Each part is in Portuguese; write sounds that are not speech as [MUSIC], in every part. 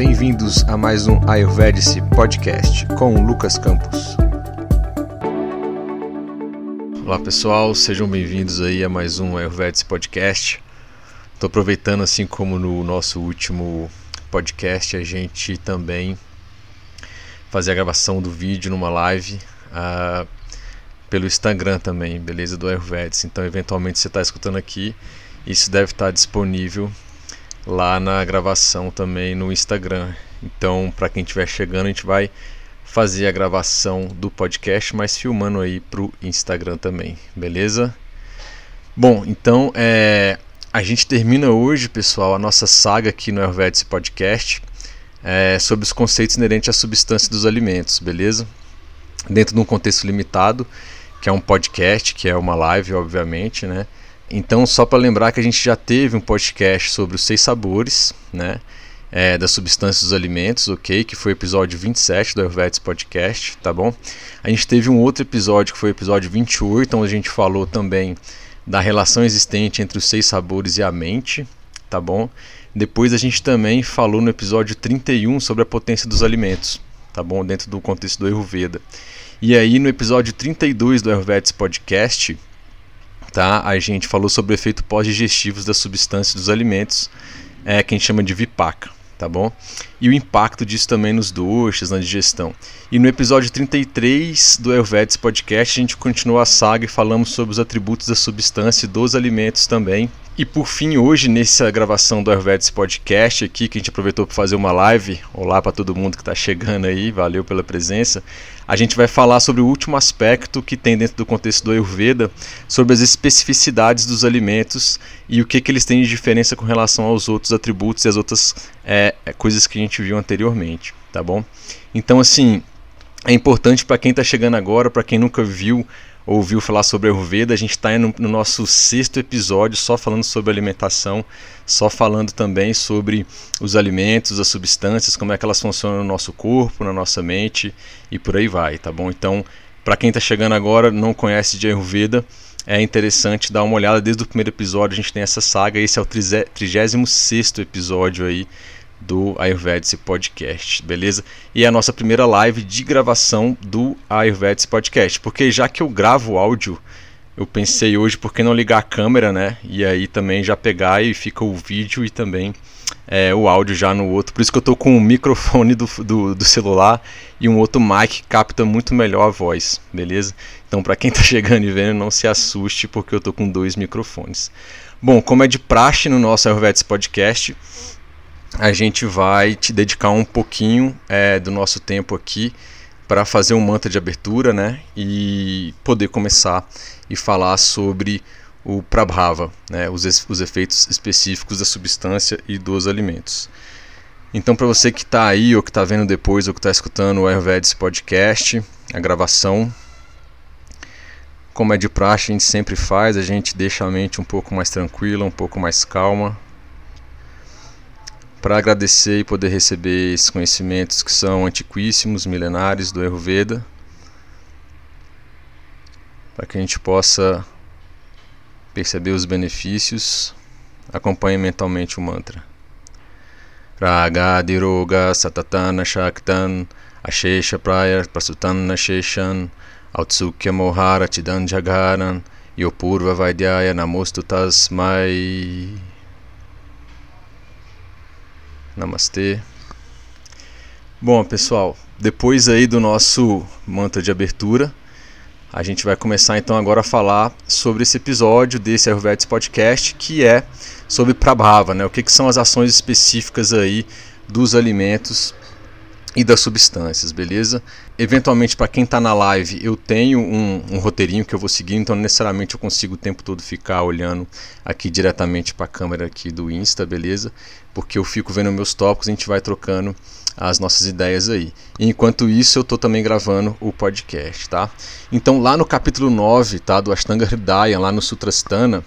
bem-vindos a mais um Ayurvedic Podcast com Lucas Campos. Olá pessoal, sejam bem-vindos aí a mais um Ayurvedic Podcast. Estou aproveitando assim como no nosso último podcast a gente também fazer a gravação do vídeo numa live uh, pelo Instagram também, beleza? Do Ayurvedic. Então, eventualmente você está escutando aqui, isso deve estar tá disponível lá na gravação também no Instagram. Então, para quem estiver chegando, a gente vai fazer a gravação do podcast, mas filmando aí pro Instagram também, beleza? Bom, então é, a gente termina hoje, pessoal, a nossa saga aqui no Ayurvedic Podcast é, sobre os conceitos inerentes à substância dos alimentos, beleza? Dentro de um contexto limitado, que é um podcast, que é uma live, obviamente, né? Então, só para lembrar que a gente já teve um podcast sobre os seis sabores, né? É, das substâncias dos alimentos, ok? Que foi o episódio 27 do Ayurvedics Podcast, tá bom? A gente teve um outro episódio que foi o episódio 28, onde a gente falou também da relação existente entre os seis sabores e a mente, tá bom? Depois a gente também falou no episódio 31 sobre a potência dos alimentos, tá bom? Dentro do contexto do Ayurveda. E aí no episódio 32 do Ayurvedics Podcast, tá? A gente falou sobre o efeito pós-digestivos das substâncias dos alimentos, é, que a gente chama de vipaka, tá bom? E o impacto disso também nos doces, na digestão. E no episódio 33 do Ayurvedics Podcast, a gente continuou a saga e falamos sobre os atributos da substância e dos alimentos também. E por fim, hoje, nessa gravação do Ayurvedics Podcast aqui, que a gente aproveitou para fazer uma live, olá para todo mundo que está chegando aí, valeu pela presença a gente vai falar sobre o último aspecto que tem dentro do contexto do Ayurveda, sobre as especificidades dos alimentos e o que, que eles têm de diferença com relação aos outros atributos e as outras é, é coisas que a gente viu anteriormente, tá bom? Então, assim, é importante para quem está chegando agora, para quem nunca viu ouviu falar sobre Ayurveda, a gente está no, no nosso sexto episódio só falando sobre alimentação, só falando também sobre os alimentos, as substâncias, como é que elas funcionam no nosso corpo, na nossa mente e por aí vai, tá bom? Então, para quem está chegando agora, não conhece de Ayurveda, é interessante dar uma olhada desde o primeiro episódio, a gente tem essa saga, esse é o 36 episódio aí do Ayurvedic Podcast, beleza? E é a nossa primeira live de gravação do Ayurvedic Podcast, porque já que eu gravo áudio, eu pensei hoje por que não ligar a câmera, né? E aí também já pegar e fica o vídeo e também é, o áudio já no outro. Por isso que eu tô com o microfone do, do, do celular e um outro mic que capta muito melhor a voz, beleza? Então para quem tá [LAUGHS] chegando e vendo, não se assuste porque eu tô com dois microfones. Bom, como é de praxe no nosso Ayurvedic Podcast, a gente vai te dedicar um pouquinho é, do nosso tempo aqui para fazer um mantra de abertura, né? E poder começar e falar sobre o Prabhava, né? Os, os efeitos específicos da substância e dos alimentos. Então, para você que está aí, ou que está vendo depois, ou que está escutando o Ayurvedic Podcast, a gravação, como é de praxe, a gente sempre faz, a gente deixa a mente um pouco mais tranquila, um pouco mais calma, para agradecer e poder receber esses conhecimentos que são antiquíssimos, milenares do Ayurveda, para que a gente possa perceber os benefícios, acompanhe mentalmente o mantra. Raga Diroga Satatana Shaktan Ashesha Praya Prasutana Sheshan Autsukya Mohara Tidan Jagaran Yopurva Vaidyaya Namostu Tasmai Namastê. Bom, pessoal, depois aí do nosso mantra de abertura, a gente vai começar então agora a falar sobre esse episódio desse Ayurvedic Podcast, que é sobre Prabhava, né? O que, que são as ações específicas aí dos alimentos e das substâncias, beleza? Eventualmente, para quem está na live, eu tenho um, um, roteirinho que eu vou seguir, então necessariamente eu consigo o tempo todo ficar olhando aqui diretamente para a câmera aqui do Insta, beleza? Porque eu fico vendo meus tópicos a gente vai trocando as nossas ideias aí. E enquanto isso, eu estou também gravando o podcast, tá? Então, lá no capítulo 9, tá, do Ashtanga Hridaya, lá no Sutrastana,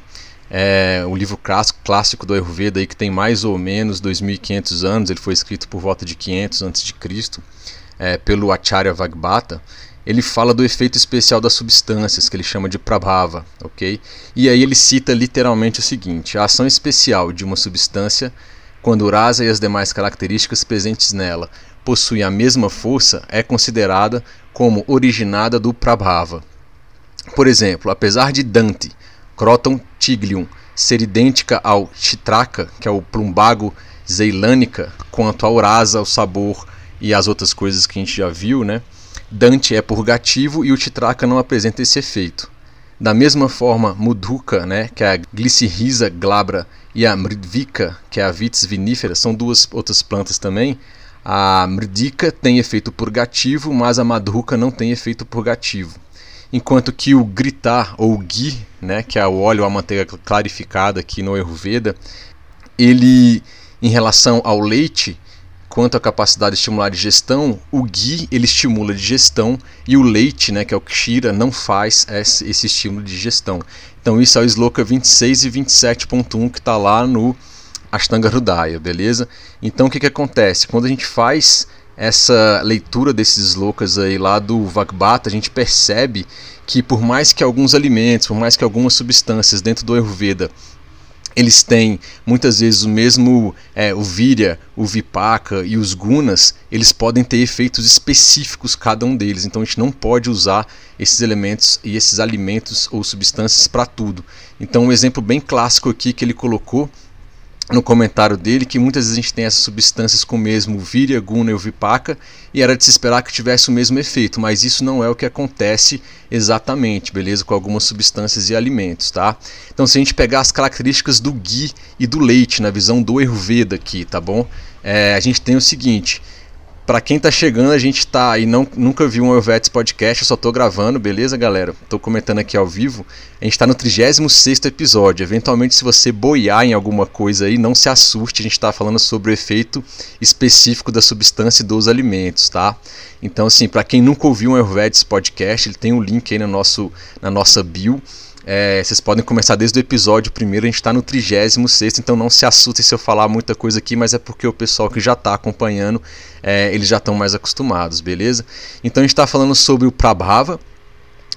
é o livro clássico, clássico do Ayurveda aí, que tem mais ou menos 2.500 anos, ele foi escrito por volta de 500 a.C., é, pelo Acharya Vagbata, ele fala do efeito especial das substâncias, que ele chama de Prabhava, ok? E aí ele cita literalmente o seguinte, a ação especial de uma substância quando rasa e as demais características presentes nela possuem a mesma força, é considerada como originada do Prabhava. Por exemplo, apesar de Dante, Croton Tiglium, ser idêntica ao Chitraka, que é o plumbago zeilânica, quanto ao rasa, o sabor e as outras coisas que a gente já viu, né? Dante é purgativo e o Chitraka não apresenta esse efeito. Da mesma forma, Mudhuka, né, que é a Glycyrrhiza glabra, e a Mridvika, que é a Vitis vinífera, são duas outras plantas também. A Mridika tem efeito purgativo, mas a Madhuka não tem efeito purgativo. Enquanto que o gritar ou ghee, né, que é o óleo a manteiga clarificada aqui no Ayurveda, ele em relação ao leite, quanto à capacidade de estimular a digestão, o ghee ele estimula a digestão e o leite, né, que é o kshira, não faz esse, esse estímulo de digestão. Então isso é o sloka 26 e 27.1 que está lá no Ashtanga Hridaya, beleza? Então o que, que acontece? Quando a gente faz essa leitura desses slokas aí lá do Vagbata, a gente percebe que por mais que alguns alimentos, por mais que algumas substâncias dentro do Ayurveda eles têm muitas vezes o mesmo é, o virya, o vipaka e os gunas, eles podem ter efeitos específicos cada um deles. Então a gente não pode usar esses elementos e esses alimentos ou substâncias para tudo. Então um exemplo bem clássico aqui que ele colocou no comentário dele que muitas vezes a gente tem essas substâncias com o mesmo Virya, Guna e o Vipaka e era de se esperar que tivesse o mesmo efeito, mas isso não é o que acontece exatamente, beleza? Com algumas substâncias e alimentos, tá? Então se a gente pegar as características do ghee e do leite na visão do Ayurveda aqui, tá bom? É, a gente tem o seguinte, para quem tá chegando, a gente tá e não nunca viu um Ayurvedics podcast, eu só tô gravando, beleza, galera? Tô comentando aqui ao vivo. A gente tá no 36º episódio. Eventualmente, se você boiar em alguma coisa aí, não se assuste, a gente tá falando sobre o efeito específico da substância e dos alimentos, tá? Então, assim, para quem nunca ouviu um Ayurvedics podcast, ele tem um link aí no nosso, na nossa bio. É, vocês podem começar desde o episódio primeiro, a gente está no 36, então não se assustem se eu falar muita coisa aqui, mas é porque o pessoal que já está acompanhando, é, eles já estão mais acostumados, beleza? Então a gente está falando sobre o Prabhava,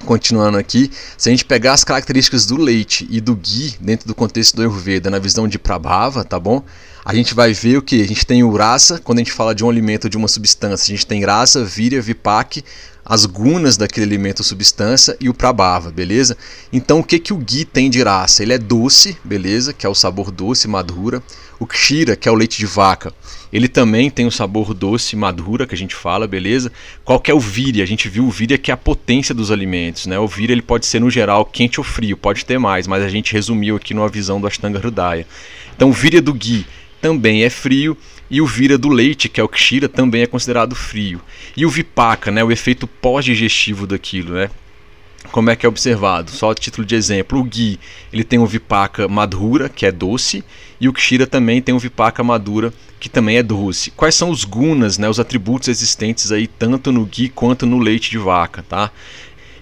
Continuando aqui, se a gente pegar as características do leite e do ghee dentro do contexto do Ayurveda na visão de Prabhava, tá bom? A gente vai ver o que? A gente tem o rasa, quando a gente fala de um alimento, de uma substância, a gente tem rasa, virya, vipak, as gunas daquele alimento ou substância e o prabhava, beleza? Então o que, que o ghee tem de raça? Ele é doce, beleza? Que é o sabor doce, madura. O kshira, que é o leite de vaca, ele também tem o sabor doce, madura, que a gente fala, beleza? Qual que é o virya? A gente viu o virya que é a potência dos alimentos, né? O virya ele pode ser no geral quente ou frio, pode ter mais, mas a gente resumiu aqui numa visão do Ashtanga Hridaya. Então o virya do ghee também é frio e o vira do leite, que é o kshira, também é considerado frio. E o vipaka, né, o efeito pós-digestivo daquilo, né? Como é que é observado? Só a título de exemplo, o ghee, ele tem o vipaka madura, que é doce, e o kshira também tem o vipaka madura, que também é doce. Quais são os gunas, né, os atributos existentes aí tanto no ghee quanto no leite de vaca, tá?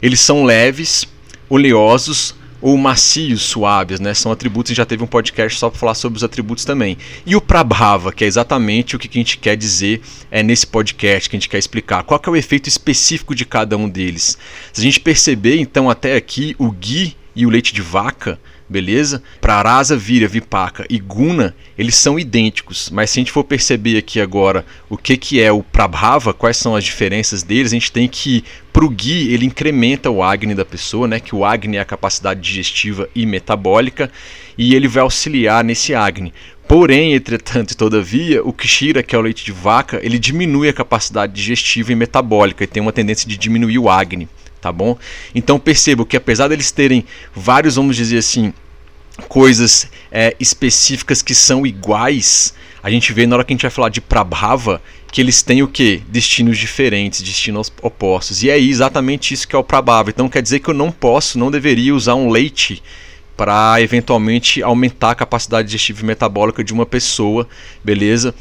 Eles são leves, oleosos, ou macios, suaves, né? São atributos, gente já teve um podcast só para falar sobre os atributos também. E o Prabhava, que é exatamente o que a gente quer dizer é, nesse podcast, que a gente quer explicar. Qual que é o efeito específico de cada um deles? Se a gente perceber, então, até aqui, o Gui e o leite de vaca, beleza? Para Arasa, Vira, Vipaka e Guna, eles são idênticos, mas se a gente for perceber aqui agora o que, que é o Prabhava, quais são as diferenças deles, a gente tem que para o Gui ele incrementa o Agni da pessoa, né? Que o Agni é a capacidade digestiva e metabólica e ele vai auxiliar nesse Agni. Porém, entretanto e todavia, o Kshira, que é o leite de vaca, ele diminui a capacidade digestiva e metabólica e tem uma tendência de diminuir o Agni tá bom? Então percebo que apesar deles terem vários, vamos dizer assim, coisas é, específicas que são iguais, a gente vê na hora que a gente vai falar de Prabhava que eles têm o que? Destinos diferentes, destinos opostos. E é exatamente isso que é o Prabhava. Então quer dizer que eu não posso, não deveria usar um leite para eventualmente aumentar a capacidade digestiva e metabólica de uma pessoa, beleza?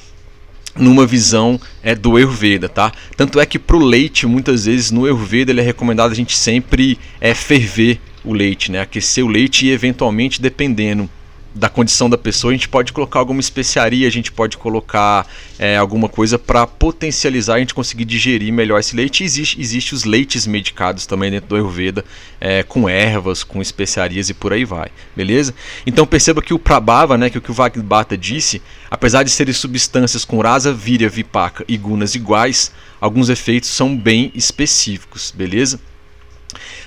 Numa visão é, do Ayurveda, tá? Tanto é que para o leite, muitas vezes no Ayurveda ele é recomendado a gente sempre é, ferver o leite, né? Aquecer o leite e eventualmente, dependendo da condição da pessoa, a gente pode colocar alguma especiaria, a gente pode colocar é, alguma coisa para potencializar a gente conseguir digerir melhor esse leite. Existe, existe os leites medicados também dentro do Ayurveda, é, com ervas, com especiarias e por aí vai, beleza? Então perceba que o Prabhava, né, que o que o Vagbata disse, apesar de serem substâncias com rasa, virya, vipaka e gunas iguais, alguns efeitos são bem específicos, beleza?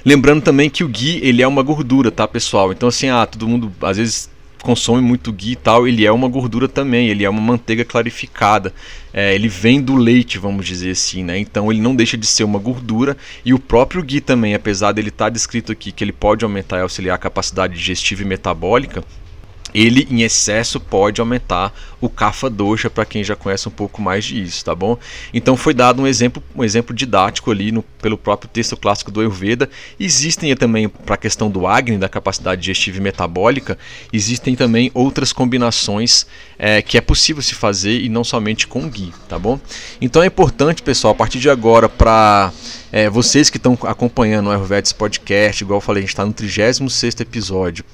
Lembrando também que o ghee ele é uma gordura, tá, pessoal? Então assim, ah, todo mundo às vezes consome muito ghee e tal, ele é uma gordura também, ele é uma manteiga clarificada. É, ele vem do leite, vamos dizer assim, né? Então ele não deixa de ser uma gordura e o próprio ghee também, apesar dele estar tá descrito aqui que ele pode aumentar e auxiliar a capacidade digestiva e metabólica, ele em excesso pode aumentar o kapha dosha para quem já conhece um pouco mais disso, tá bom? Então foi dado um exemplo, um exemplo didático ali no, pelo próprio texto clássico do Ayurveda. Existem também para a questão do Agni, da capacidade digestiva e metabólica, existem também outras combinações é, que é possível se fazer e não somente com ghee, tá bom? Então é importante, pessoal, a partir de agora para é, vocês que estão acompanhando o Ayurveda Podcast, igual eu falei, a gente está no 36 episódio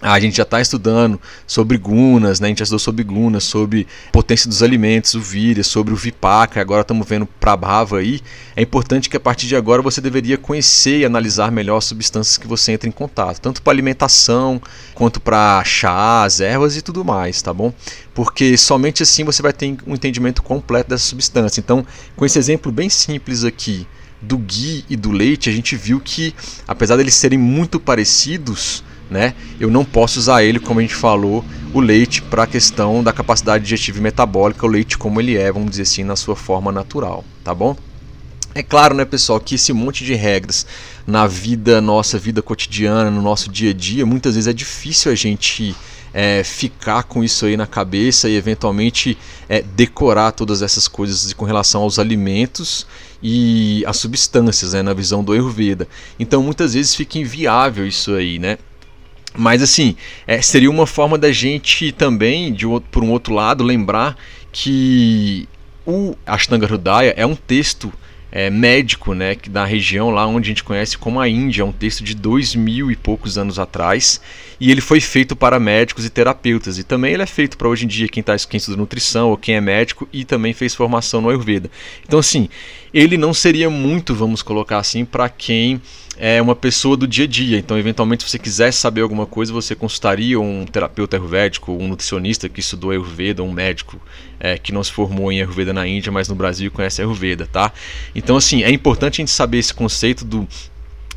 a gente já está estudando sobre gunas, né? a gente já estudou sobre gunas, sobre potência dos alimentos, o vírus, sobre o vipaka, agora estamos vendo prabhava aí. É importante que a partir de agora você deveria conhecer e analisar melhor as substâncias que você entra em contato, tanto para alimentação, quanto para chás, ervas e tudo mais, tá bom? Porque somente assim você vai ter um entendimento completo dessa substância. Então, com esse exemplo bem simples aqui do ghee e do leite, a gente viu que, apesar deles serem muito parecidos, né? Eu não posso usar ele, como a gente falou, o leite para a questão da capacidade digestiva e metabólica, o leite como ele é, vamos dizer assim, na sua forma natural, tá bom? É claro, né, pessoal, que esse monte de regras na vida nossa, vida cotidiana, no nosso dia a dia, muitas vezes é difícil a gente é, ficar com isso aí na cabeça e eventualmente é, decorar todas essas coisas com relação aos alimentos e as substâncias, né, na visão do Ayurveda. Então muitas vezes fica inviável isso aí, né? Mas assim, é, seria uma forma da gente também, de por um outro lado, lembrar que o Ashtanga Hridaya é um texto é, médico, né, da região lá onde a gente conhece como a Índia, é um texto de dois mil e poucos anos atrás, e ele foi feito para médicos e terapeutas, e também ele é feito para hoje em dia quem, tá, quem estuda nutrição ou quem é médico e também fez formação no Ayurveda. Então assim, ele não seria muito, vamos colocar assim, para quem é uma pessoa do dia a dia. Então, eventualmente, se você quisesse saber alguma coisa, você consultaria um terapeuta ayurvédico, um nutricionista que estudou Ayurveda, um médico é, que não se formou em Ayurveda na Índia, mas no Brasil conhece Ayurveda, tá? Então, assim, é importante a gente saber esse conceito do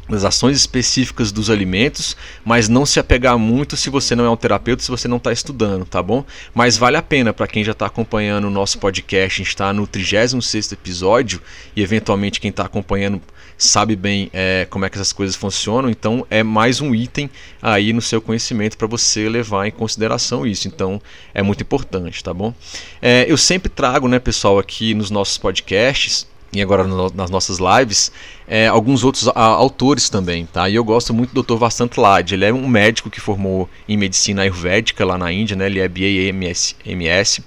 das ações específicas dos alimentos, mas não se apegar muito se você não é um terapeuta, se você não está estudando, tá bom? Mas vale a pena para quem já está acompanhando o nosso podcast, a gente está no 36 episódio e eventualmente quem está acompanhando sabe bem é, como é que essas coisas funcionam, então é mais um item aí no seu conhecimento para você levar em consideração isso. Então é muito importante, tá bom? É, eu sempre trago, né, pessoal, aqui nos nossos podcasts e agora no, nas nossas lives, é, alguns outros a, autores também, tá? E eu gosto muito do Dr. Vasant Lad. Ele é um médico que formou em medicina ayurvédica lá na Índia, né? Ele é BA-MS. MS.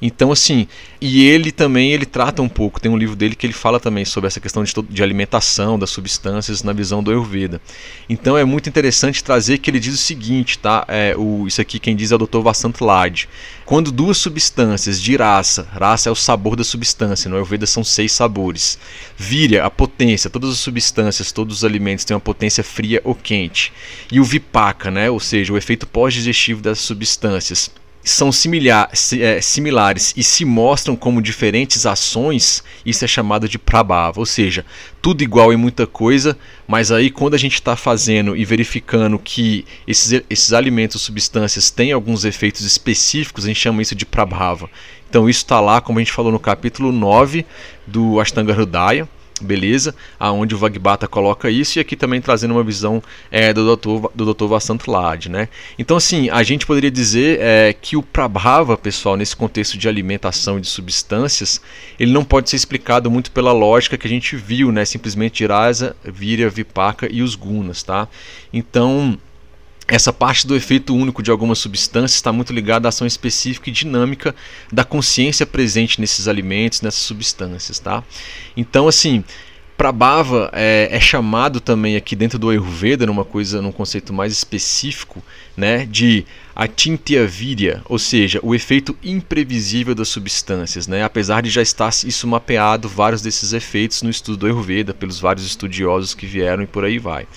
Então, assim, e ele também ele trata um pouco, tem um livro dele que ele fala também sobre essa questão de, de alimentação, das substâncias na visão do Ayurveda. Então é muito interessante trazer que ele diz o seguinte, tá? É, o, isso aqui quem diz é o Dr. Vasant Lad. Quando duas substâncias de raça, raça é o sabor da substância, no Ayurveda são seis sabores. Vira a potência, todas as substâncias, todos os alimentos têm uma potência fria ou quente. E o vipaka, né? ou seja, o efeito pós-digestivo das substâncias são é, similares e se mostram como diferentes ações, isso é chamado de prabhava, ou seja, tudo igual em muita coisa, mas aí quando a gente está fazendo e verificando que esses, esses alimentos, substâncias têm alguns efeitos específicos, a gente chama isso de prabhava. Então isso está lá, como a gente falou no capítulo 9 do Ashtanga Hridaya, beleza? Aonde o Vagbata coloca isso e aqui também trazendo uma visão é, do Dr. do Dr. Vasant Lad, né? Então assim, a gente poderia dizer é, que o Prabhava, pessoal, nesse contexto de alimentação e de substâncias, ele não pode ser explicado muito pela lógica que a gente viu, né? Simplesmente Rasa, Virya, Vipaka e os Gunas, tá? Então, essa parte do efeito único de algumas substâncias está muito ligada à ação específica e dinâmica da consciência presente nesses alimentos, nessas substâncias, tá? Então, assim, Prabhava é, é, chamado também aqui dentro do Ayurveda, numa coisa, num conceito mais específico, né, de atintyavirya, ou seja, o efeito imprevisível das substâncias, né, apesar de já estar isso mapeado vários desses efeitos no estudo do Ayurveda pelos vários estudiosos que vieram e por aí vai.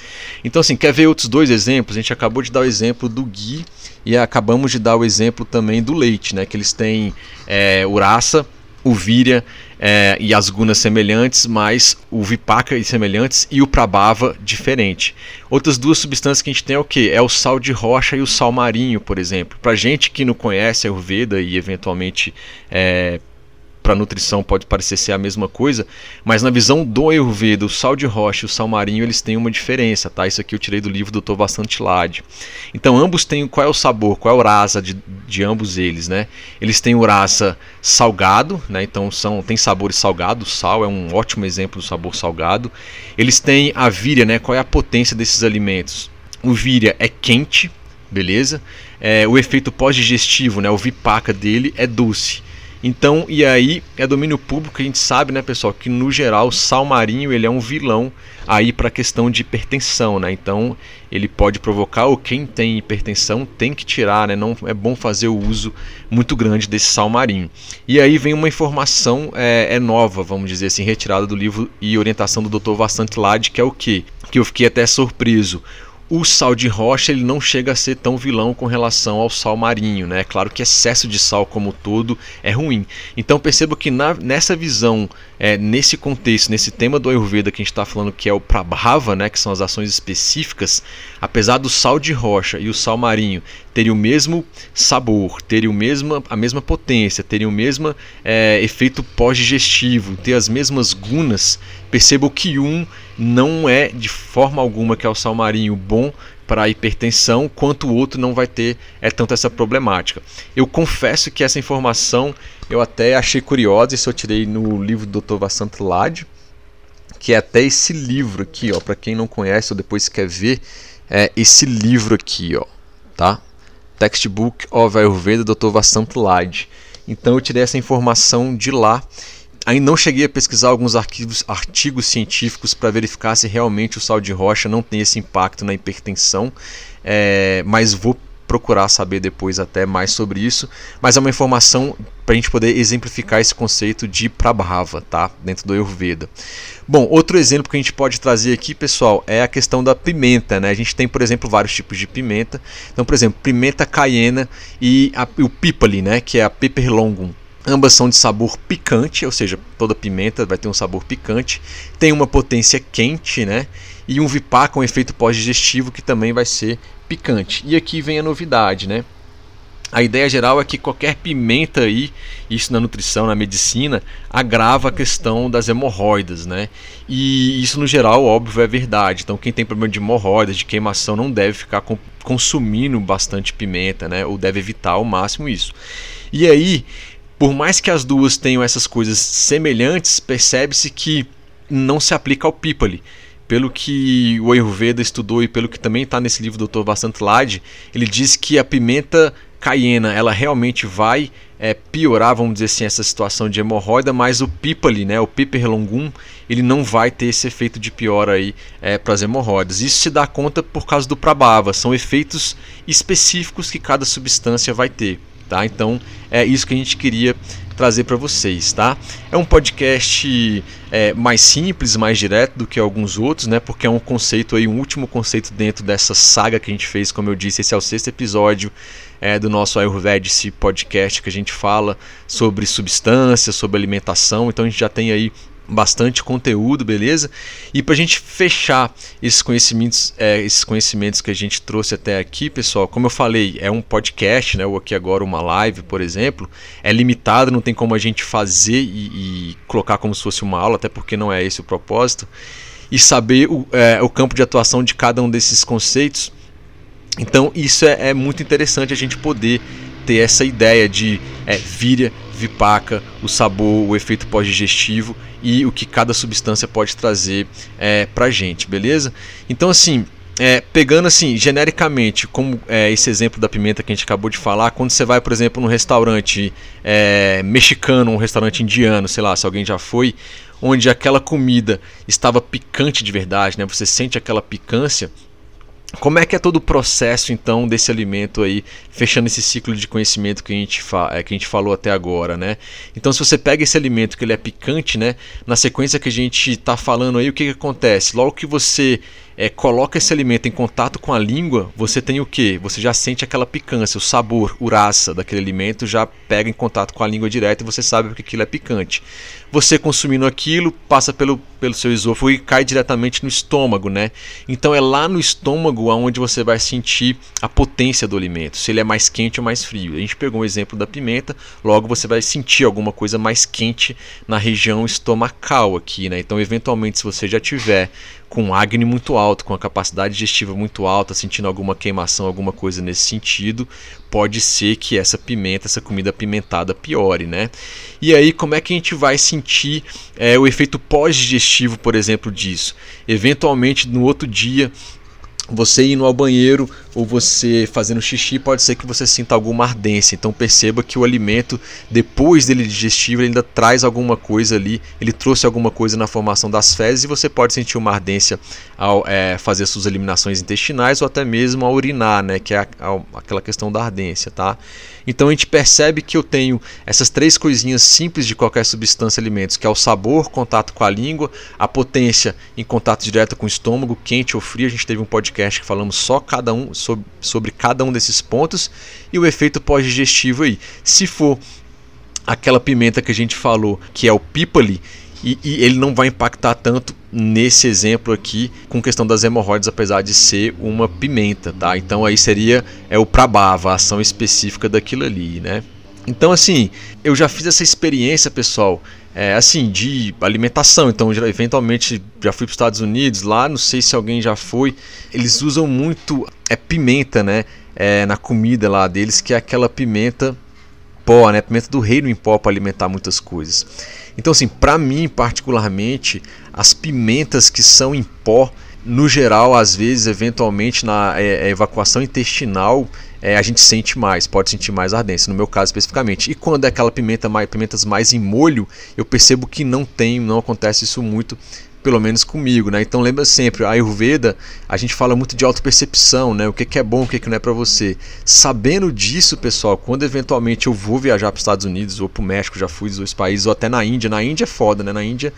Então assim, quer ver outros dois exemplos? A gente acabou de dar o exemplo do ghee e acabamos de dar o exemplo também do leite, né, que eles têm é, urasa o Virya é, e as gunas semelhantes, mas o Vipaka e semelhantes e o Prabhava diferente. Outras duas substâncias que a gente tem é o que? É o sal de rocha e o sal marinho, por exemplo. Para gente que não conhece a Ayurveda e eventualmente é, para nutrição pode parecer ser a mesma coisa, mas na visão do Ayurveda, o sal de rocha e o sal marinho eles têm uma diferença, tá? Isso aqui eu tirei do livro do Dr. Vasantilade. Então ambos têm qual é o sabor, qual é o rasa de, de ambos eles, né? Eles têm o rasa salgado, né? Então são tem sabores salgados, sal é um ótimo exemplo do sabor salgado. Eles têm a víria, né? Qual é a potência desses alimentos? O víria é quente, beleza? É, o efeito pós-digestivo, né? O vipaca dele é doce. Então, e aí é domínio público, a gente sabe, né, pessoal, que no geral o sal marinho ele é um vilão aí para a questão de hipertensão, né? Então, ele pode provocar ou quem tem hipertensão tem que tirar, né? Não é bom fazer o uso muito grande desse sal marinho. E aí vem uma informação é, é nova, vamos dizer assim, retirada do livro e orientação do Dr. Vassant Lade, que é o que? Que eu fiquei até surpreso o sal de rocha ele não chega a ser tão vilão com relação ao sal marinho, né? Claro que excesso de sal como todo é ruim. Então perceba que na, nessa visão, é, nesse contexto, nesse tema do Ayurveda que a gente está falando que é o Prabhava, né? Que são as ações específicas, apesar do sal de rocha e o sal marinho terem o mesmo sabor, terem o mesmo, a mesma potência, terem o mesmo é, efeito pós-digestivo, ter as mesmas gunas, perceba que um não é de forma alguma que é o sal marinho bom para a hipertensão, quanto o outro não vai ter é tanto essa problemática. Eu confesso que essa informação eu até achei curiosa, isso eu tirei no livro do Dr. Vassant Lade, que é até esse livro aqui, ó, para quem não conhece ou depois quer ver, é esse livro aqui, ó, tá? Textbook of Ayurveda Dr. Vasant Lade. Então eu tirei essa informação de lá. Ainda não cheguei a pesquisar alguns arquivos, artigos científicos para verificar se realmente o sal de rocha não tem esse impacto na hipertensão, é, mas vou procurar saber depois até mais sobre isso, mas é uma informação para a gente poder exemplificar esse conceito de Prabhava, tá? Dentro do Ayurveda. Bom, outro exemplo que a gente pode trazer aqui, pessoal, é a questão da pimenta, né? A gente tem, por exemplo, vários tipos de pimenta. Então, por exemplo, pimenta cayena e a, o pipali, né? Que é a Piper longum. Ambas são de sabor picante, ou seja, toda pimenta vai ter um sabor picante. Tem uma potência quente, né? E um vipá com efeito pós-digestivo que também vai ser picante. E aqui vem a novidade, né? A ideia geral é que qualquer pimenta aí, isso na nutrição, na medicina, agrava a questão das hemorroidas, né? E isso no geral, óbvio, é verdade. Então quem tem problema de hemorroidas, de queimação, não deve ficar consumindo bastante pimenta, né? Ou deve evitar ao máximo isso. E aí, por mais que as duas tenham essas coisas semelhantes, percebe-se que não se aplica ao pípali pelo que o Ayurveda estudou e pelo que também está nesse livro do Dr. Vasant Lade, ele diz que a pimenta cayena ela realmente vai é, piorar, vamos dizer assim, essa situação de hemorroida, mas o pipali, né, o piper longum, ele não vai ter esse efeito de piora aí é, para as hemorroidas. Isso se dá conta por causa do prabhava, são efeitos específicos que cada substância vai ter. Tá? Então é isso que a gente queria trazer para vocês, tá? É um podcast é, mais simples, mais direto do que alguns outros, né? Porque é um conceito aí, um último conceito dentro dessa saga que a gente fez, como eu disse, esse é o sexto episódio é, do nosso Ayurvedic podcast que a gente fala sobre substâncias, sobre alimentação. Então a gente já tem aí bastante conteúdo, beleza? E para a gente fechar esses conhecimentos, é, esses conhecimentos que a gente trouxe até aqui, pessoal, como eu falei, é um podcast, né? Ou aqui agora uma live, por exemplo, é limitado, não tem como a gente fazer e, e colocar como se fosse uma aula, até porque não é esse o propósito. E saber o, é, o campo de atuação de cada um desses conceitos. Então isso é, é muito interessante a gente poder ter essa ideia de é, víria, vipaca, o sabor, o efeito pós-digestivo e o que cada substância pode trazer é, para gente, beleza? Então assim, é, pegando assim genericamente, como é, esse exemplo da pimenta que a gente acabou de falar, quando você vai, por exemplo, num restaurante é, mexicano, um restaurante indiano, sei lá, se alguém já foi, onde aquela comida estava picante de verdade, né? Você sente aquela picância. Como é que é todo o processo então desse alimento aí, fechando esse ciclo de conhecimento que a gente, é, que a gente falou até agora, né? Então, se você pega esse alimento que ele é picante, né? Na sequência que a gente está falando aí, o que, que acontece? Logo que você é, coloca esse alimento em contato com a língua, você tem o que? Você já sente aquela picância, o sabor, uraça daquele alimento já pega em contato com a língua direto e você sabe que aquilo é picante. Você consumindo aquilo, passa pelo, pelo seu esôfago e cai diretamente no estômago, né? Então é lá no estômago onde você vai sentir a potência do alimento, se ele é mais quente ou mais frio. A gente pegou um exemplo da pimenta, logo você vai sentir alguma coisa mais quente na região estomacal aqui, né? Então, eventualmente, se você já tiver com acne muito alto, com a capacidade digestiva muito alta, sentindo alguma queimação, alguma coisa nesse sentido, pode ser que essa pimenta, essa comida apimentada piore, né? E aí, como é que a gente vai sentir é, o efeito pós-digestivo, por exemplo, disso? Eventualmente, no outro dia, você indo ao banheiro ou você fazendo xixi, pode ser que você sinta alguma ardência. Então perceba que o alimento, depois dele digestivo, ele ainda traz alguma coisa ali, ele trouxe alguma coisa na formação das fezes e você pode sentir uma ardência ao é, fazer suas eliminações intestinais ou até mesmo ao urinar, né, que é a, a, aquela questão da ardência, tá? Então a gente percebe que eu tenho essas três coisinhas simples de qualquer substância alimentos, que é o sabor, contato com a língua, a potência em contato direto com o estômago, quente ou frio. A gente teve um podcast que falamos só cada um sobre, sobre cada um desses pontos e o efeito pós-digestivo aí. Se for aquela pimenta que a gente falou, que é o pipali, e, e, ele não vai impactar tanto nesse exemplo aqui com questão das hemorroidas, apesar de ser uma pimenta, tá? Então aí seria é o prabava, a ação específica daquilo ali, né? Então assim, eu já fiz essa experiência, pessoal, é, assim, de alimentação. Então, eventualmente já fui para os Estados Unidos, lá não sei se alguém já foi. Eles usam muito é pimenta, né? É, na comida lá deles, que é aquela pimenta pó, né? Pimenta do reino em pó para alimentar muitas coisas. Então, assim, para mim particularmente, as pimentas que são em pó, no geral, às vezes, eventualmente na é, é evacuação intestinal, é, a gente sente mais, pode sentir mais ardência, no meu caso especificamente. E quando é aquela pimenta mais, pimentas mais em molho, eu percebo que não tem, não acontece isso muito pelo menos comigo, né? Então lembra sempre, a Ayurveda, a gente fala muito de autopercepção, né? O que, que é bom, o que, que não é para você. Sabendo disso, pessoal, quando eventualmente eu vou viajar para os Estados Unidos ou para o México, já fui dos dois países, ou até na Índia, na Índia é foda, né? Na Índia,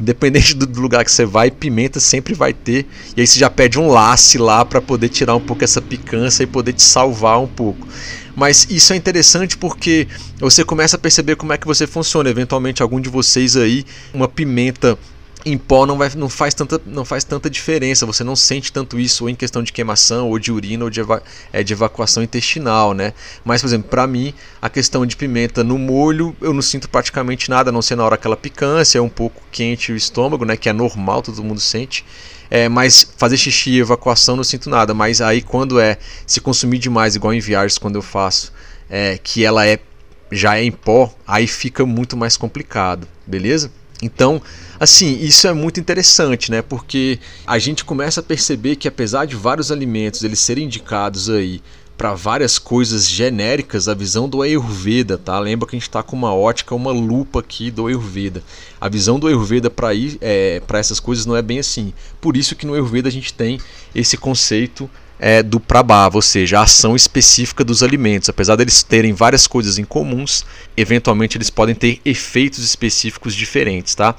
independente do lugar que você vai, pimenta sempre vai ter. E aí você já pede um lace lá para poder tirar um pouco essa picância e poder te salvar um pouco. Mas isso é interessante porque você começa a perceber como é que você funciona. Eventualmente, algum de vocês aí, uma pimenta em pó não, vai, não, faz tanta, não faz tanta diferença, você não sente tanto isso ou em questão de queimação, ou de urina, ou de, eva, é, de evacuação intestinal, né? Mas, por exemplo, para mim, a questão de pimenta no molho, eu não sinto praticamente nada, a não ser na hora aquela picância, é um pouco quente o estômago, né? Que é normal, todo mundo sente. É, mas fazer xixi e evacuação não sinto nada, mas aí quando é se consumir demais, igual em viagens quando eu faço, é, que ela é já é em pó, aí fica muito mais complicado, beleza? Então, assim, isso é muito interessante, né? Porque a gente começa a perceber que apesar de vários alimentos eles serem indicados aí para várias coisas genéricas, a visão do Ayurveda, tá? Lembra que a gente está com uma ótica, uma lupa aqui do Ayurveda. A visão do Ayurveda para é, essas coisas não é bem assim. Por isso que no Ayurveda a gente tem esse conceito é, do Prabhava, ou seja, a ação específica dos alimentos. Apesar deles terem várias coisas em comuns, eventualmente eles podem ter efeitos específicos diferentes, tá?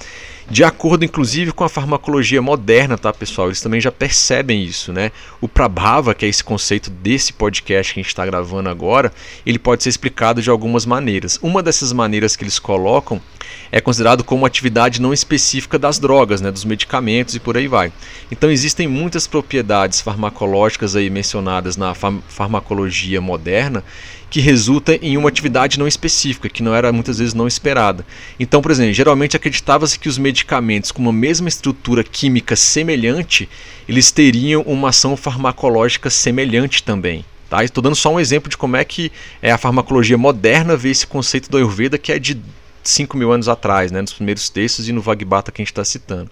De acordo, inclusive, com a farmacologia moderna, tá, pessoal? Eles também já percebem isso, né? O Prabhava, que é esse conceito desse podcast que a gente está gravando agora, ele pode ser explicado de algumas maneiras. Uma dessas maneiras que eles colocam é considerado como atividade não específica das drogas, né, dos medicamentos e por aí vai. Então existem muitas propriedades farmacológicas aí mencionadas na farmacologia moderna que resulta em uma atividade não específica, que não era muitas vezes não esperada. Então, por exemplo, geralmente acreditava-se que os medicamentos com uma mesma estrutura química semelhante, eles teriam uma ação farmacológica semelhante também. Tá? Estou dando só um exemplo de como é que é a farmacologia moderna vê esse conceito do Ayurveda, que é de 5 mil anos atrás, né, nos primeiros textos e no Vagbata que a gente está citando.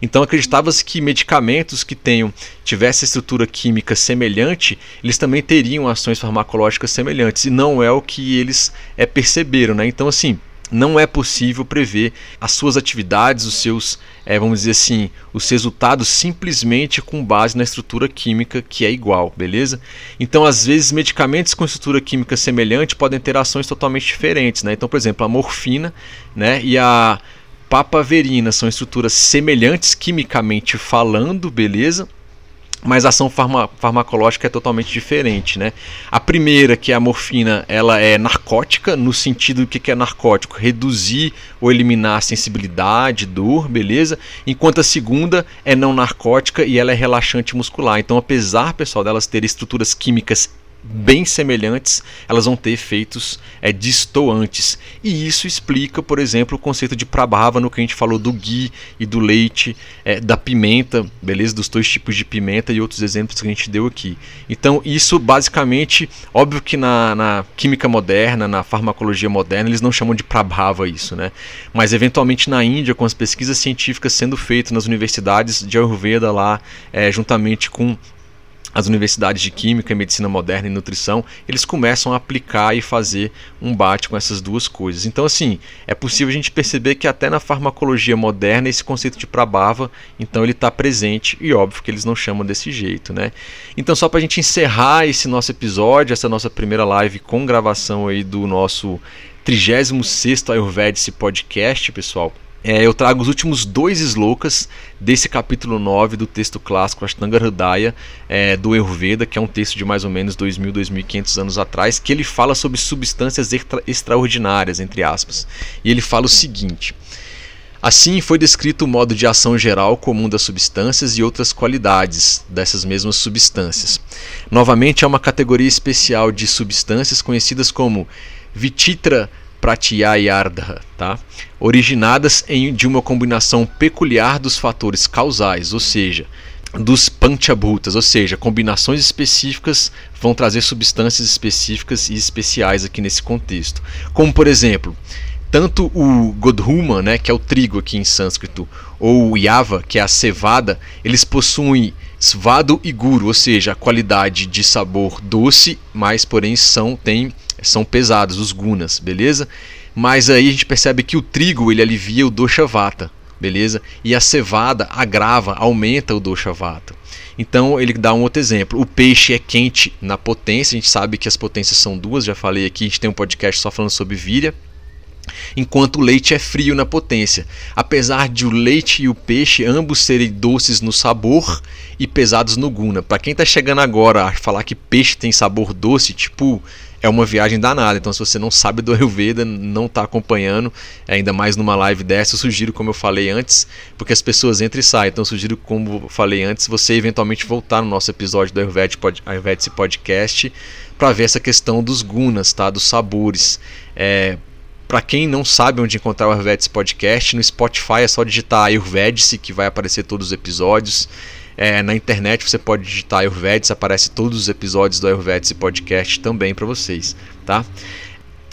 Então acreditava-se que medicamentos que tenham tivesse estrutura química semelhante, eles também teriam ações farmacológicas semelhantes, e não é o que eles é, perceberam. Né? Então, assim, não é possível prever as suas atividades, os seus, é, vamos dizer assim, os resultados simplesmente com base na estrutura química que é igual, beleza? Então, às vezes, medicamentos com estrutura química semelhante podem ter ações totalmente diferentes, né? Então, por exemplo, a morfina, né, e a papaverina são estruturas semelhantes quimicamente falando, beleza? Mas a ação farma farmacológica é totalmente diferente, né? A primeira, que é a morfina, ela é narcótica, no sentido do que é narcótico, reduzir ou eliminar a sensibilidade, dor, beleza? Enquanto a segunda é não narcótica e ela é relaxante muscular. Então, apesar, pessoal, delas terem estruturas químicas bem semelhantes, elas vão ter efeitos é, distoantes. E isso explica, por exemplo, o conceito de prabhava no que a gente falou do ghee e do leite, é, da pimenta, beleza? Dos dois tipos de pimenta e outros exemplos que a gente deu aqui. Então, isso basicamente, óbvio que na, na química moderna, na farmacologia moderna, eles não chamam de prabhava isso, né? Mas eventualmente na Índia, com as pesquisas científicas sendo feitas nas universidades de Ayurveda lá, é, juntamente com as universidades de Química, Medicina Moderna e Nutrição, eles começam a aplicar e fazer um bate com essas duas coisas. Então, assim, é possível a gente perceber que até na farmacologia moderna esse conceito de prabhava, então ele está presente e óbvio que eles não chamam desse jeito, né? Então, só para a gente encerrar esse nosso episódio, essa nossa primeira live com gravação aí do nosso 36º Ayurvedic Podcast, pessoal, é, eu trago os últimos dois slokas desse capítulo 9 do texto clássico Ashtanga Hridaya é, do Ayurveda, que é um texto de mais ou menos 2.000, 2.500 anos atrás, que ele fala sobre substâncias extra, extraordinárias, entre aspas. E ele fala o seguinte... Assim, foi descrito o modo de ação geral comum das substâncias e outras qualidades dessas mesmas substâncias. Novamente, há uma categoria especial de substâncias conhecidas como Vititra Pratyayardha, tá? originadas em, de uma combinação peculiar dos fatores causais, ou seja, dos panchabhutas, ou seja, combinações específicas vão trazer substâncias específicas e especiais aqui nesse contexto. Como por exemplo, tanto o Godhuma, né, que é o trigo aqui em sânscrito, ou o Yava, que é a cevada, eles possuem svado e guru, ou seja, a qualidade de sabor doce, mas porém são têm são pesados, os gunas, beleza? Mas aí a gente percebe que o trigo ele alivia o dosha vata, beleza? E a cevada agrava, aumenta o dosha vata. Então ele dá um outro exemplo. O peixe é quente na potência, a gente sabe que as potências são duas, já falei aqui, a gente tem um podcast só falando sobre víria. Enquanto o leite é frio na potência. Apesar de o leite e o peixe ambos serem doces no sabor e pesados no guna. Para quem está chegando agora a falar que peixe tem sabor doce, tipo é uma viagem danada. Então, se você não sabe do Ayurveda, não está acompanhando, ainda mais numa live dessa, eu sugiro, como eu falei antes, porque as pessoas entram e saem. Então, eu sugiro, como eu falei antes, você eventualmente voltar no nosso episódio do Ayurvedic Podcast para ver essa questão dos gunas, tá? dos sabores. É, para quem não sabe onde encontrar o Ayurvedic Podcast, no Spotify é só digitar Ayurvedic que vai aparecer todos os episódios. É, na internet você pode digitar Ayurvedics, aparece todos os episódios do Ayurvedics podcast também para vocês, tá?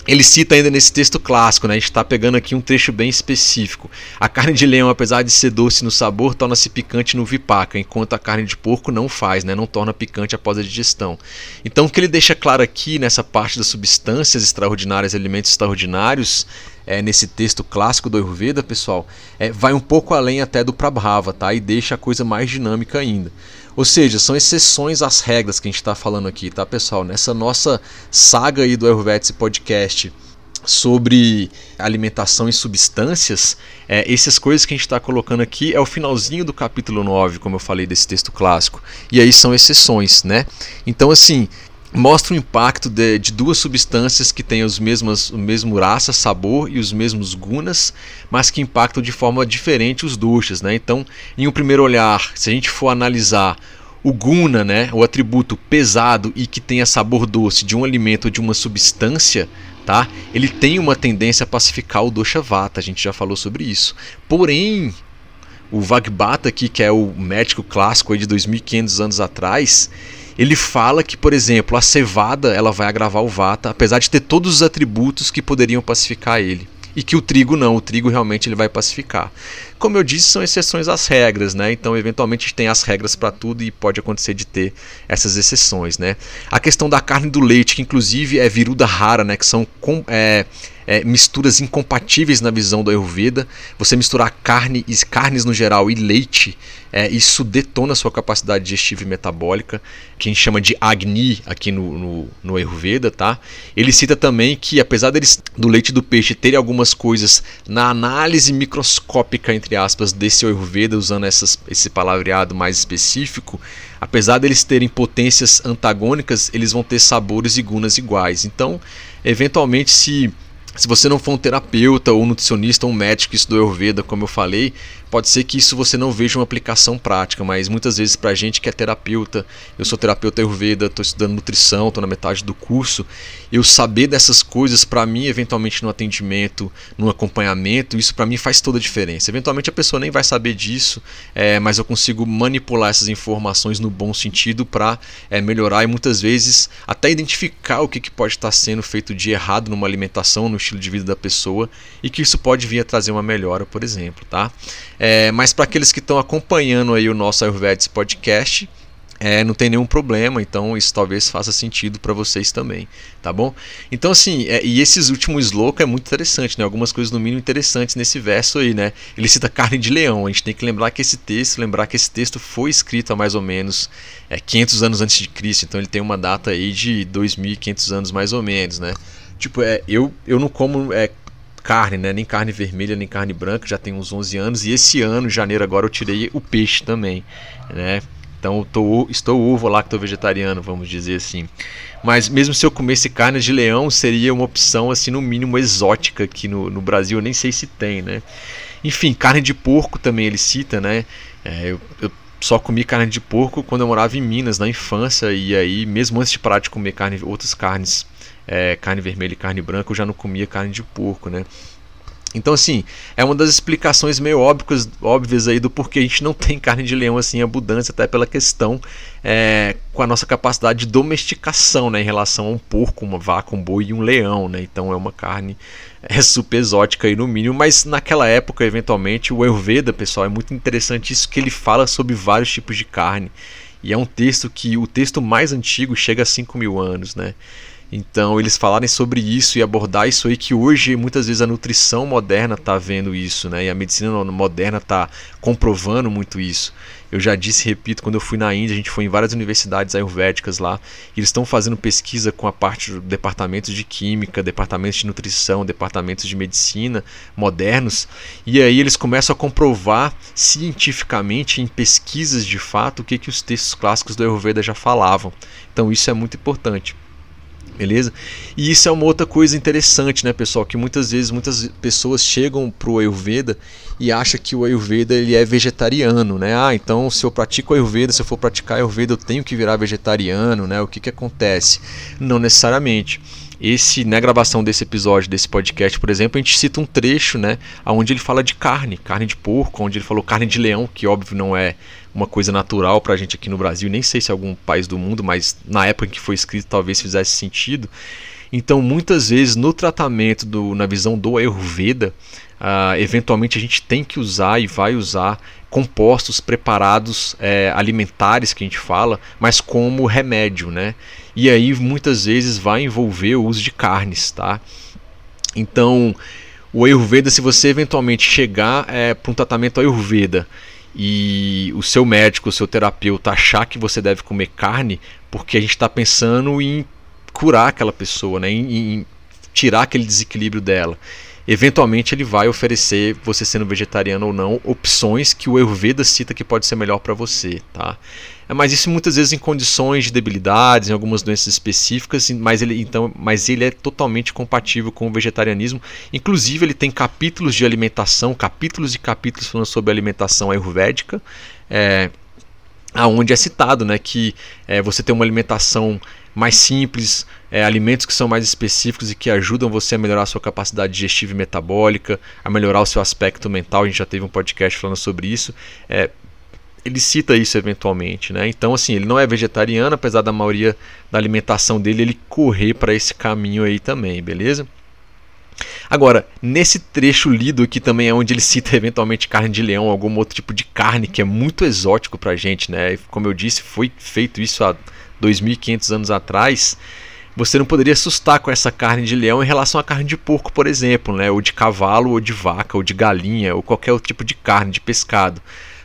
Ele cita ainda nesse texto clássico, né? a gente está pegando aqui um trecho bem específico. A carne de leão, apesar de ser doce no sabor, torna-se picante no vipaka, enquanto a carne de porco não faz, né? não torna picante após a digestão. Então, o que ele deixa claro aqui nessa parte das substâncias extraordinárias, alimentos extraordinários, é, nesse texto clássico do Ayurveda, pessoal, é, vai um pouco além até do Prabhava, tá? E deixa a coisa mais dinâmica ainda. Ou seja, são exceções às regras que a gente está falando aqui, tá, pessoal? Nessa nossa saga aí do Ayurveda podcast sobre alimentação e substâncias, é, essas coisas que a gente está colocando aqui é o finalzinho do capítulo 9, como eu falei desse texto clássico. E aí são exceções, né? Então, assim, mostra o impacto de, de, duas substâncias que têm os mesmos, o mesmo raça, sabor e os mesmos gunas, mas que impactam de forma diferente os doshas. Né? Então, em um primeiro olhar, se a gente for analisar o guna, né, o atributo pesado e que tenha sabor doce de um alimento ou de uma substância, tá? ele tem uma tendência a pacificar o dosha vata, a gente já falou sobre isso. Porém, o Vagbata aqui, que é o médico clássico de 2500 anos atrás, ele fala que, por exemplo, a cevada ela vai agravar o vata, apesar de ter todos os atributos que poderiam pacificar ele. E que o trigo não, o trigo realmente ele vai pacificar. Como eu disse, são exceções às regras, né? Então, eventualmente, a gente tem as regras para tudo e pode acontecer de ter essas exceções, né? A questão da carne do leite, que inclusive é viruda rara, né? Que são é, é, misturas incompatíveis na visão do Ayurveda. Você misturar carne e carnes no geral e leite, é, isso detona a sua capacidade digestiva e metabólica, que a gente chama de Agni aqui no, no, no Ayurveda, tá? Ele cita também que apesar deles, do leite do peixe terem algumas coisas na análise microscópica, entre aspas, desse Ayurveda, usando essas, esse palavreado mais específico, apesar deles terem potências antagônicas, eles vão ter sabores e gunas iguais. Então, eventualmente, se se você não for um terapeuta ou nutricionista ou um médico isso do Ayurveda, como eu falei, pode ser que isso você não veja uma aplicação prática, mas muitas vezes para a gente que é terapeuta, eu sou terapeuta Ayurveda, estou estudando nutrição, estou na metade do curso, eu saber dessas coisas para mim, eventualmente no atendimento, no acompanhamento, isso para mim faz toda a diferença. Eventualmente a pessoa nem vai saber disso, é, mas eu consigo manipular essas informações no bom sentido para é, melhorar e muitas vezes até identificar o que, que pode estar sendo feito de errado numa alimentação, no estilo de vida da pessoa e que isso pode vir a trazer uma melhora, por exemplo, tá? É, mas para aqueles que estão acompanhando aí o nosso Ayurvedic Podcast, é, não tem nenhum problema, então isso talvez faça sentido para vocês também, tá bom? Então assim, é, e esses últimos sloka é muito interessante, né? Algumas coisas no mínimo interessantes nesse verso aí, né? Ele cita [LAUGHS] carne de leão, a gente tem que lembrar que esse texto, lembrar que esse texto foi escrito há mais ou menos é, 500 anos antes de Cristo, então ele tem uma data aí de 2.500 anos mais ou menos, né? Tipo, é, eu, eu não como é, carne, né? Nem carne vermelha, nem carne branca, já tem uns 11 anos. E esse ano, janeiro agora, eu tirei o peixe também, né? Então tô, estou ovo lacto vegetariano, vamos dizer assim. Mas mesmo se eu comesse carne de leão, seria uma opção, assim, no mínimo exótica aqui no, no Brasil. Eu nem sei se tem, né? Enfim, carne de porco também ele cita, né? É, eu, eu só comi carne de porco quando eu morava em Minas, na infância. E aí, mesmo antes de parar de comer carne, outras carnes é, carne vermelha e carne branca, eu já não comia carne de porco, né? Então, assim, é uma das explicações meio óbvias, óbvias aí do porquê a gente não tem [LAUGHS] carne de leão assim em abundância, até pela questão é, com a nossa capacidade de domesticação né, em relação a um porco, uma vaca, um boi e um leão. Né? Então, é uma carne é, super exótica aí no mínimo, mas naquela época, eventualmente, o Ayurveda, pessoal, é muito interessante isso que ele fala sobre vários tipos de carne. E é um texto que o texto mais antigo chega a 5 mil anos, né? Então, eles falarem sobre isso e abordar isso aí, que hoje muitas vezes a nutrição moderna está vendo isso, né? E a medicina moderna está comprovando muito isso. Eu já disse, repito, quando eu fui na Índia, a gente foi em várias universidades ayurvédicas lá, e eles estão fazendo pesquisa com a parte do departamentos de química, departamentos de nutrição, departamentos de medicina modernos, e aí eles começam a comprovar cientificamente, em pesquisas de fato, o que, que os textos clássicos do Ayurveda já falavam. Então, isso é muito importante. Beleza? E isso é uma outra coisa interessante, né, pessoal? Que muitas vezes muitas pessoas chegam pro Ayurveda e acham que o Ayurveda ele é vegetariano, né? Ah, então se eu pratico Ayurveda, se eu for praticar Ayurveda, eu tenho que virar vegetariano, né? O que que acontece? Não necessariamente. Esse, na gravação desse episódio, desse podcast, por exemplo, a gente cita um trecho, né, onde ele fala de carne, carne de porco, onde ele falou carne de leão, que óbvio não é uma coisa natural para a gente aqui no Brasil, nem sei se é algum país do mundo, mas na época em que foi escrito talvez fizesse sentido. Então, muitas vezes no tratamento, do, na visão do Ayurveda, uh, eventualmente a gente tem que usar e vai usar compostos preparados é, alimentares que a gente fala, mas como remédio, né? E aí muitas vezes vai envolver o uso de carnes, tá? Então, o Ayurveda, se você eventualmente chegar é, para um tratamento Ayurveda e o seu médico, o seu terapeuta achar que você deve comer carne, porque a gente está pensando em curar aquela pessoa, né? em, em tirar aquele desequilíbrio dela eventualmente ele vai oferecer, você sendo vegetariano ou não, opções que o Ayurveda cita que pode ser melhor para você, tá? É, mas isso muitas vezes em condições de debilidades, em algumas doenças específicas, mas ele, então, mas ele é totalmente compatível com o vegetarianismo. Inclusive, ele tem capítulos de alimentação, capítulos e capítulos falando sobre alimentação ayurvédica, é, aonde é citado né, que é, você tem uma alimentação mais simples, é, alimentos que são mais específicos e que ajudam você a melhorar a sua capacidade digestiva e metabólica, a melhorar o seu aspecto mental. A gente já teve um podcast falando sobre isso. É, ele cita isso eventualmente, né? Então, assim, ele não é vegetariano, apesar da maioria da alimentação dele ele correr para esse caminho aí também, beleza? Agora, nesse trecho lido aqui também é onde ele cita [LAUGHS] eventualmente carne de leão, algum outro tipo de carne que é muito exótico pra gente, né? Como eu disse, foi feito isso há 2500 anos atrás, você não poderia assustar com essa carne de leão em relação à carne de porco, por exemplo, né? ou de cavalo, ou de vaca, ou de galinha, ou qualquer outro tipo de carne, de pescado.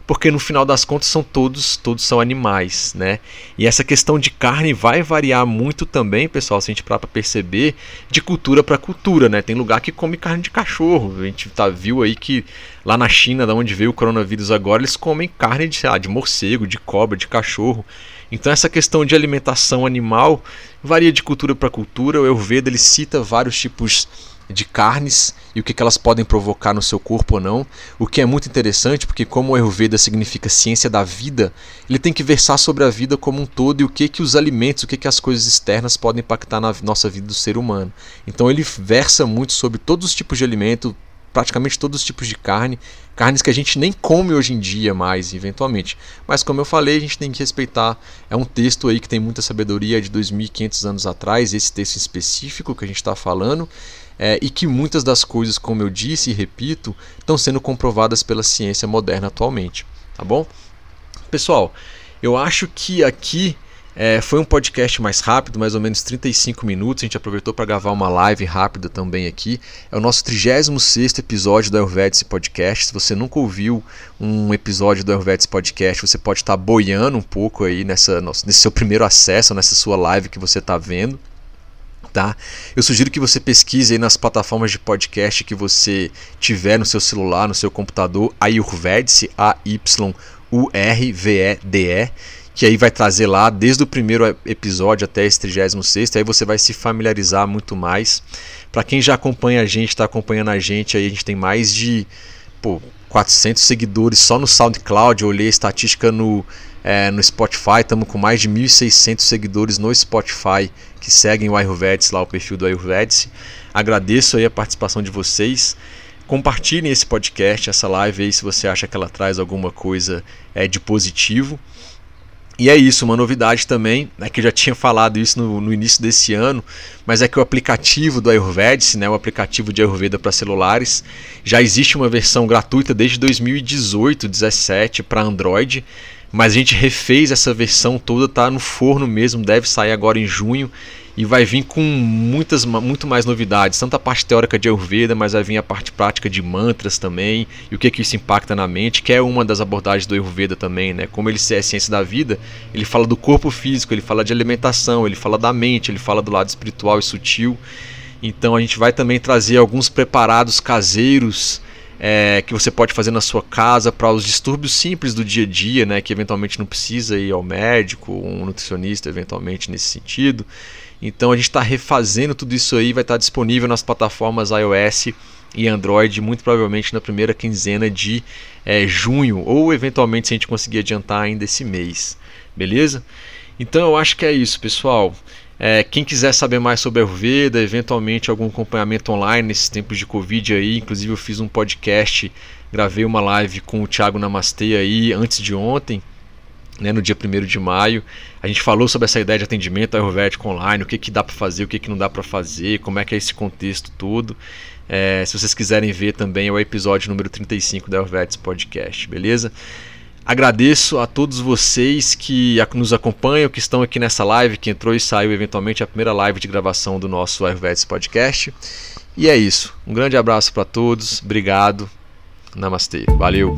Porque no final das contas são todos, todos são animais, né? E essa questão de carne vai variar muito também, pessoal, se a gente parar para perceber, de cultura para cultura, né? Tem lugar que come carne de cachorro. A gente tá, viu aí que lá na China, da onde veio o coronavírus agora, eles comem carne de, lá, de morcego, de cobra, de cachorro. Então essa questão de alimentação animal varia de cultura para cultura. O Ayurveda ele cita vários tipos de carnes e o que, elas podem provocar no seu corpo ou não. O que é muito interessante, porque como o Ayurveda significa ciência da vida, ele tem que versar sobre a vida como um todo e o que, que os alimentos, o que, que as coisas externas podem impactar na nossa vida do ser humano. Então ele versa muito sobre todos os tipos de alimento, praticamente todos os tipos de carne, carnes que a gente nem come hoje em dia mais, eventualmente. Mas como eu falei, a gente tem que respeitar. É um texto aí que tem muita sabedoria de 2.500 anos atrás, esse texto específico que a gente está falando, é, e que muitas das coisas, como eu disse e repito, estão sendo comprovadas pela ciência moderna atualmente. Tá bom? Pessoal, eu acho que aqui é, foi um podcast mais rápido, mais ou menos 35 minutos. A gente aproveitou para gravar uma live rápida também aqui. É o nosso 36 episódio do Ayurvedic Podcast. Se você nunca ouviu um episódio do Ayurvedic Podcast, você pode estar tá boiando um pouco aí nessa, nesse seu primeiro acesso, nessa sua live que você está vendo. Tá? Eu sugiro que você pesquise aí nas plataformas de podcast que você tiver no seu celular, no seu computador, Ayurvedic, A-Y-U-R-V-E-D-E que aí vai trazer lá desde o primeiro episódio até esse 36 aí você vai se familiarizar muito mais. Para quem já acompanha a gente, está acompanhando a gente, aí a gente tem mais de pô, 400 seguidores só no SoundCloud. Eu olhei a estatística no, é, no Spotify, estamos com mais de 1.600 seguidores no Spotify que seguem o Ayurvedic, lá o perfil do Ayurvedic. Agradeço aí a participação de vocês. Compartilhem esse podcast, essa live aí, se você acha que ela traz alguma coisa é, de positivo. E é isso, uma novidade também, né, que eu já tinha falado isso no, no, início desse ano, mas é que o aplicativo do Ayurvedic, né, o aplicativo de Ayurveda para celulares, já existe uma versão gratuita desde 2018, 17 para Android, mas a gente refez essa versão toda, tá no forno mesmo, deve sair agora em junho e vai vir com muitas, muito mais novidades, tanto a parte teórica de Ayurveda, mas vai vir a parte prática de mantras também, e o que, que isso impacta na mente, que é uma das abordagens do Ayurveda também, né? Como ele é a ciência da vida, ele fala do corpo físico, ele fala de alimentação, ele fala da mente, ele fala do lado espiritual e sutil. Então a gente vai também trazer alguns preparados caseiros é, que você pode fazer na sua casa para os distúrbios simples do dia a dia, né, que eventualmente não precisa ir ao médico, um nutricionista eventualmente nesse sentido. Então a gente está refazendo tudo isso aí, vai estar tá disponível nas plataformas iOS e Android, muito provavelmente na primeira quinzena de é, junho, ou eventualmente se a gente conseguir adiantar ainda esse mês, beleza? Então eu acho que é isso, pessoal. É, quem quiser saber mais sobre a Ayurveda, eventualmente algum acompanhamento online nesses tempos de Covid aí, inclusive eu fiz um podcast, gravei uma live com o Thiago Namastê aí antes de ontem, né, no dia 1 de maio. A gente falou sobre essa ideia de atendimento ayurvédico online, o que, que dá para fazer, o que, que não dá para fazer, como é que é esse contexto todo. É, se vocês quiserem ver também é o episódio número 35 da Ayurvedics Podcast, beleza? Agradeço a todos vocês que nos acompanham, que estão aqui nessa live, que entrou e saiu eventualmente a primeira live de gravação do nosso Ayurvedics Podcast. E é isso. Um grande abraço para todos. Obrigado. Namastê. Valeu.